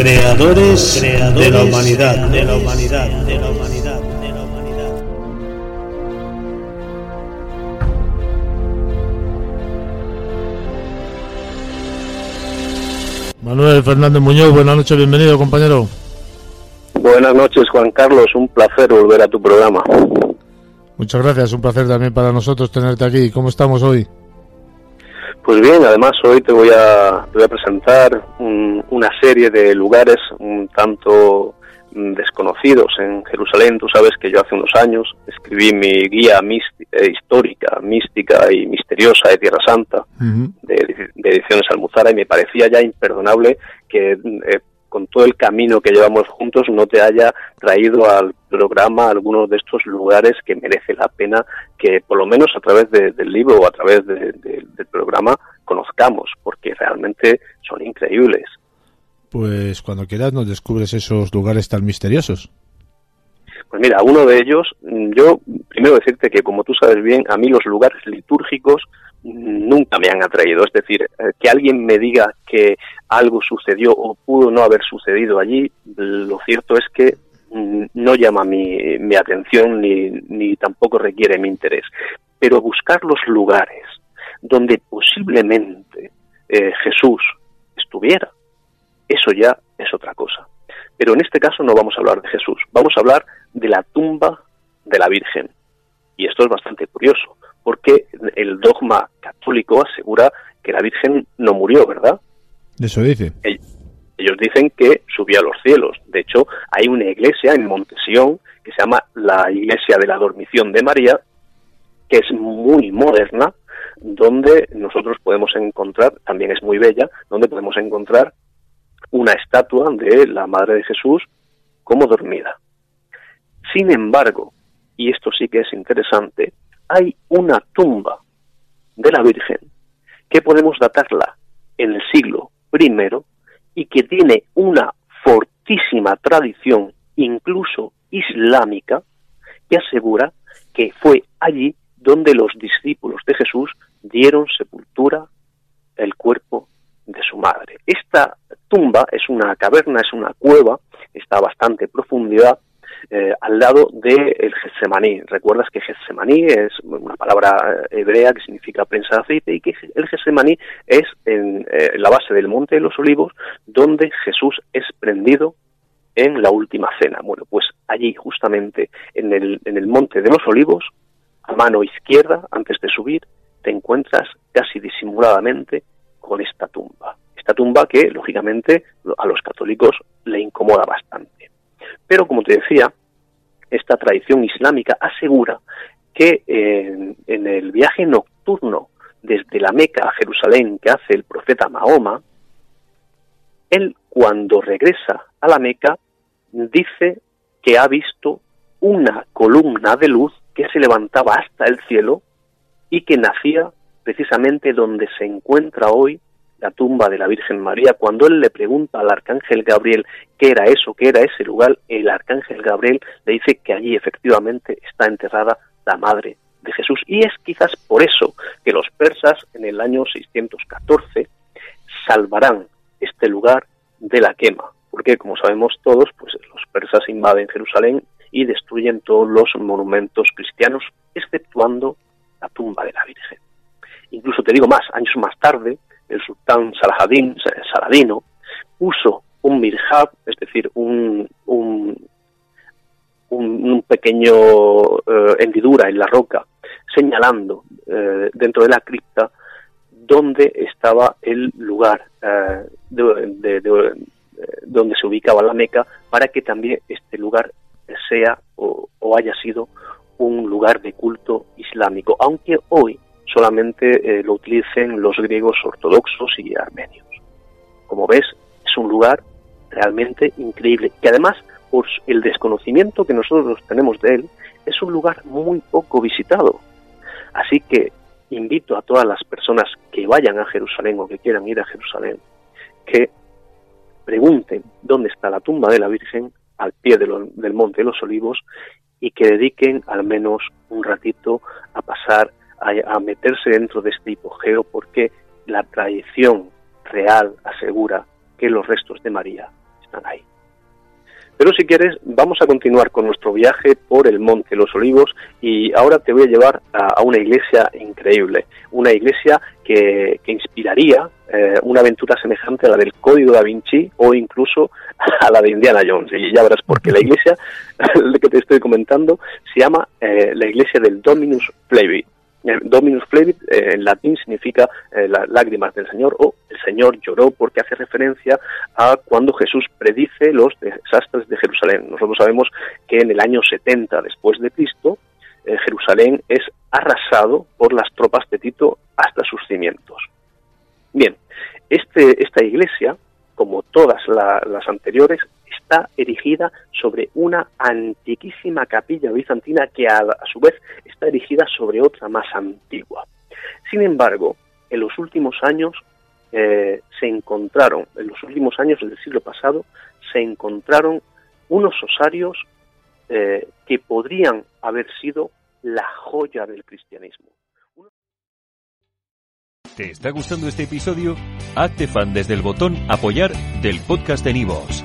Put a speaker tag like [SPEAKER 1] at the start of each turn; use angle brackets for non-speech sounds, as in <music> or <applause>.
[SPEAKER 1] Creadores, de la humanidad, de la humanidad, de la humanidad, de la humanidad.
[SPEAKER 2] Manuel Fernández Muñoz, buenas noches, bienvenido compañero.
[SPEAKER 3] Buenas noches, Juan Carlos. Un placer volver a tu programa.
[SPEAKER 2] Muchas gracias, un placer también para nosotros tenerte aquí. ¿Cómo estamos hoy?
[SPEAKER 3] Pues bien, además hoy te voy a, te voy a presentar un- una serie de lugares un tanto mm, desconocidos en Jerusalén. Tú sabes que yo hace unos años escribí mi guía eh, histórica, mística y misteriosa de Tierra Santa de, de Ediciones Almuzara y me parecía ya imperdonable que eh, con todo el camino que llevamos juntos no te haya traído al programa algunos de estos lugares que merece la pena que por lo menos a través de- del libro o a través de- de- del programa conozcamos porque realmente son increíbles.
[SPEAKER 2] Pues cuando quieras nos descubres esos lugares tan misteriosos.
[SPEAKER 3] Pues mira, uno de ellos, mm, yo primero decirte que como tú sabes bien, a mí los lugares litúrgicos mm, nunca me han atraído. Es decir, eh, que alguien me diga que algo sucedió o pudo no haber sucedido allí, lo cierto es que mm, no llama mi, mi atención ni, ni tampoco requiere mi interés. Pero buscar los lugares donde posiblemente eh, Jesús estuviera, eso ya es otra cosa. Pero en este caso no vamos a hablar de Jesús, vamos a hablar de la tumba de la Virgen. Y esto es bastante curioso, porque el dogma católico asegura que la Virgen no murió, ¿verdad?
[SPEAKER 2] Eso dice.
[SPEAKER 3] Ellos dicen que subió a los cielos. De hecho, hay una iglesia en Montesión que se llama la Iglesia de la Dormición de María, que es muy moderna, donde nosotros podemos encontrar, también es muy bella, donde podemos encontrar una estatua de la Madre de Jesús como dormida. Sin embargo, y esto sí que es interesante, hay una tumba de la Virgen que podemos datarla en el siglo I y que tiene una fortísima tradición, incluso islámica, que asegura que fue allí donde los discípulos de Jesús dieron sepultura el cuerpo de su madre. Esta tumba es una caverna, es una cueva, está a bastante profundidad, eh, al lado del el. Recuerdas que Getsemaní es una palabra eh, hebrea que significa prensa de aceite y que el Getsemaní es en eh, la base del Monte de los Olivos donde Jesús es prendido en la última cena. Bueno, pues allí justamente en el, en el Monte de los Olivos, a mano izquierda, antes de subir, te encuentras casi disimuladamente con esta tumba. Tumba que, lógicamente, a los católicos le incomoda bastante. Pero, como te decía, esta tradición islámica asegura que eh, en el viaje nocturno desde la Meca a Jerusalén que hace el profeta Mahoma, él cuando regresa a la Meca dice que ha visto una columna de luz que se levantaba hasta el cielo y que nacía precisamente donde se encuentra hoy la tumba de la Virgen María. Cuando él le pregunta al arcángel Gabriel qué era eso, qué era ese lugar, el arcángel Gabriel le dice que allí efectivamente está enterrada la madre de Jesús. Y es quizás por eso que los persas en el año 614 salvarán este lugar de la quema, porque como sabemos todos, pues los persas invaden Jerusalén y destruyen todos los monumentos cristianos, exceptuando la tumba de la Virgen. Incluso te digo más, años más tarde, el sultán Salahadín, Saladino, puso un mirhab, es decir, un, un, pequeño eh, hendidura en la roca, señalando eh, dentro de la cripta dónde estaba el lugar eh, de, donde se ubicaba la Meca, para que también este lugar sea o, haya sido un lugar de culto islámico, aunque hoy solamente lo utilicen los griegos ortodoxos y armenios. Como ves, es un lugar realmente increíble, que además, por el desconocimiento que nosotros tenemos de él, es un lugar muy poco visitado. Así que invito a todas las personas que vayan a Jerusalén o que quieran ir a Jerusalén, que pregunten dónde está la tumba de la Virgen al pie del Monte de los Olivos y que dediquen al menos un ratito a pasar, a meterse dentro de este hipogeo, porque la tradición real asegura que los restos de María están ahí. Pero si quieres, vamos a continuar con nuestro viaje por el Monte Los Olivos y ahora te voy a llevar a, una iglesia increíble, una iglesia que, inspiraría eh, una aventura semejante a la del Código da Vinci o incluso a la de Indiana Jones. Y ya verás porque la iglesia <laughs> que te estoy comentando se llama eh, la iglesia del Dominus eh, Dominus Flevit eh, en latín significa eh, las lágrimas del Señor o el Señor lloró porque hace referencia a cuando Jesús predice los desastres de Jerusalén. Nosotros sabemos que en el año 70 después de Cristo Jerusalén es arrasado por las tropas de Tito hasta sus cimientos. Bien, este, esta iglesia, como todas las anteriores, está erigida sobre una antiquísima capilla bizantina que a, su vez está erigida sobre otra más antigua. Sin embargo, en los últimos años eh, se encontraron, en los últimos años del siglo pasado, se encontraron unos osarios eh, que podrían haber sido la joya del cristianismo.
[SPEAKER 4] ¿Te está gustando este episodio? Hazte fan desde el botón apoyar del podcast de Nivos.